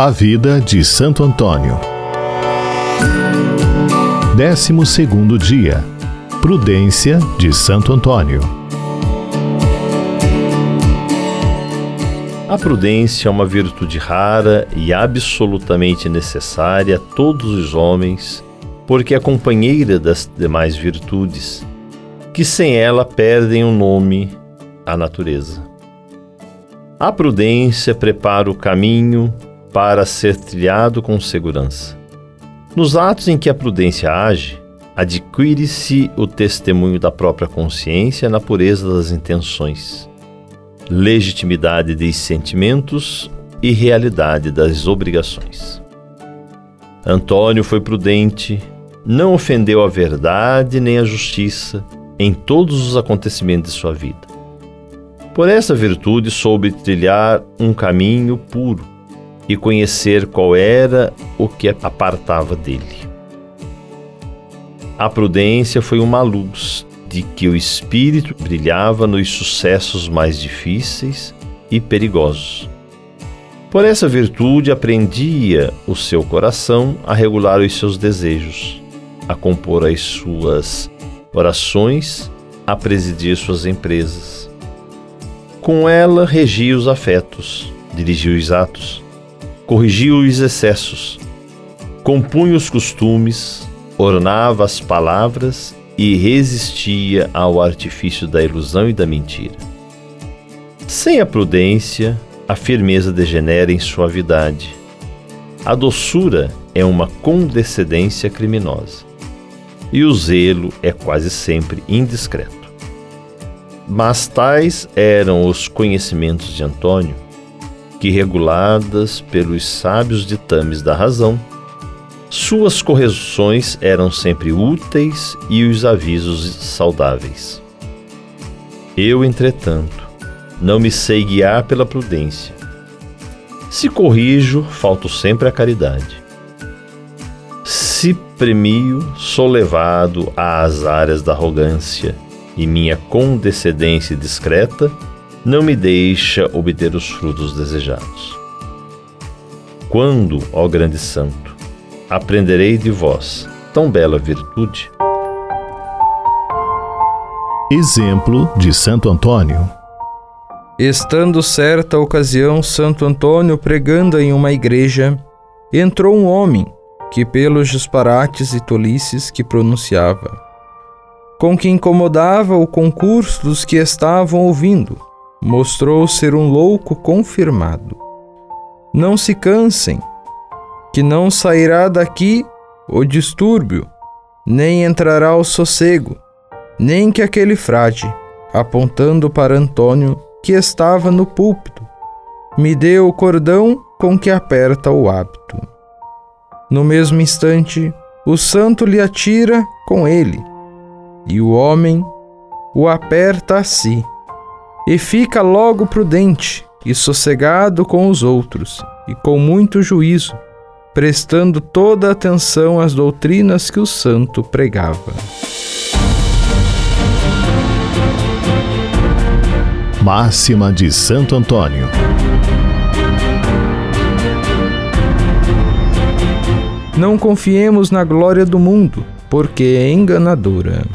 A vida de Santo Antônio. Décimo segundo dia. Prudência de Santo Antônio. A prudência é uma virtude rara e absolutamente necessária a todos os homens, porque é companheira das demais virtudes, que sem ela perdem o nome à natureza. A prudência prepara o caminho para ser trilhado com segurança. Nos atos em que a prudência age, adquire-se o testemunho da própria consciência na pureza das intenções, legitimidade dos sentimentos e realidade das obrigações. Antônio foi prudente, não ofendeu a verdade nem a justiça em todos os acontecimentos de sua vida. Por essa virtude soube trilhar um caminho puro e conhecer qual era o que apartava dele. A prudência foi uma luz de que o espírito brilhava nos sucessos mais difíceis e perigosos. Por essa virtude aprendia o seu coração a regular os seus desejos, a compor as suas orações, a presidir suas empresas com ela regia os afetos, dirigia os atos, corrigia os excessos, compunha os costumes, ornava as palavras e resistia ao artifício da ilusão e da mentira. Sem a prudência, a firmeza degenera em suavidade. A doçura é uma condescendência criminosa. E o zelo é quase sempre indiscreto. Mas tais eram os conhecimentos de Antônio, que, reguladas pelos sábios ditames da razão, suas correções eram sempre úteis e os avisos saudáveis. Eu, entretanto, não me sei guiar pela prudência. Se corrijo, falto sempre à caridade. Se premio, sou levado às áreas da arrogância e minha condescendência discreta não me deixa obter os frutos desejados. Quando, ó grande santo, aprenderei de vós tão bela virtude? Exemplo de Santo Antônio. Estando certa ocasião Santo Antônio pregando em uma igreja, entrou um homem que, pelos disparates e tolices que pronunciava, com que incomodava o concurso dos que estavam ouvindo. Mostrou ser um louco confirmado. Não se cansem, que não sairá daqui o distúrbio, nem entrará o sossego, nem que aquele frade, apontando para Antônio, que estava no púlpito, me dê o cordão com que aperta o hábito. No mesmo instante, o santo lhe atira com ele e o homem o aperta a si, e fica logo prudente e sossegado com os outros, e com muito juízo, prestando toda atenção às doutrinas que o santo pregava. Máxima de Santo Antônio. Não confiemos na glória do mundo, porque é enganadora.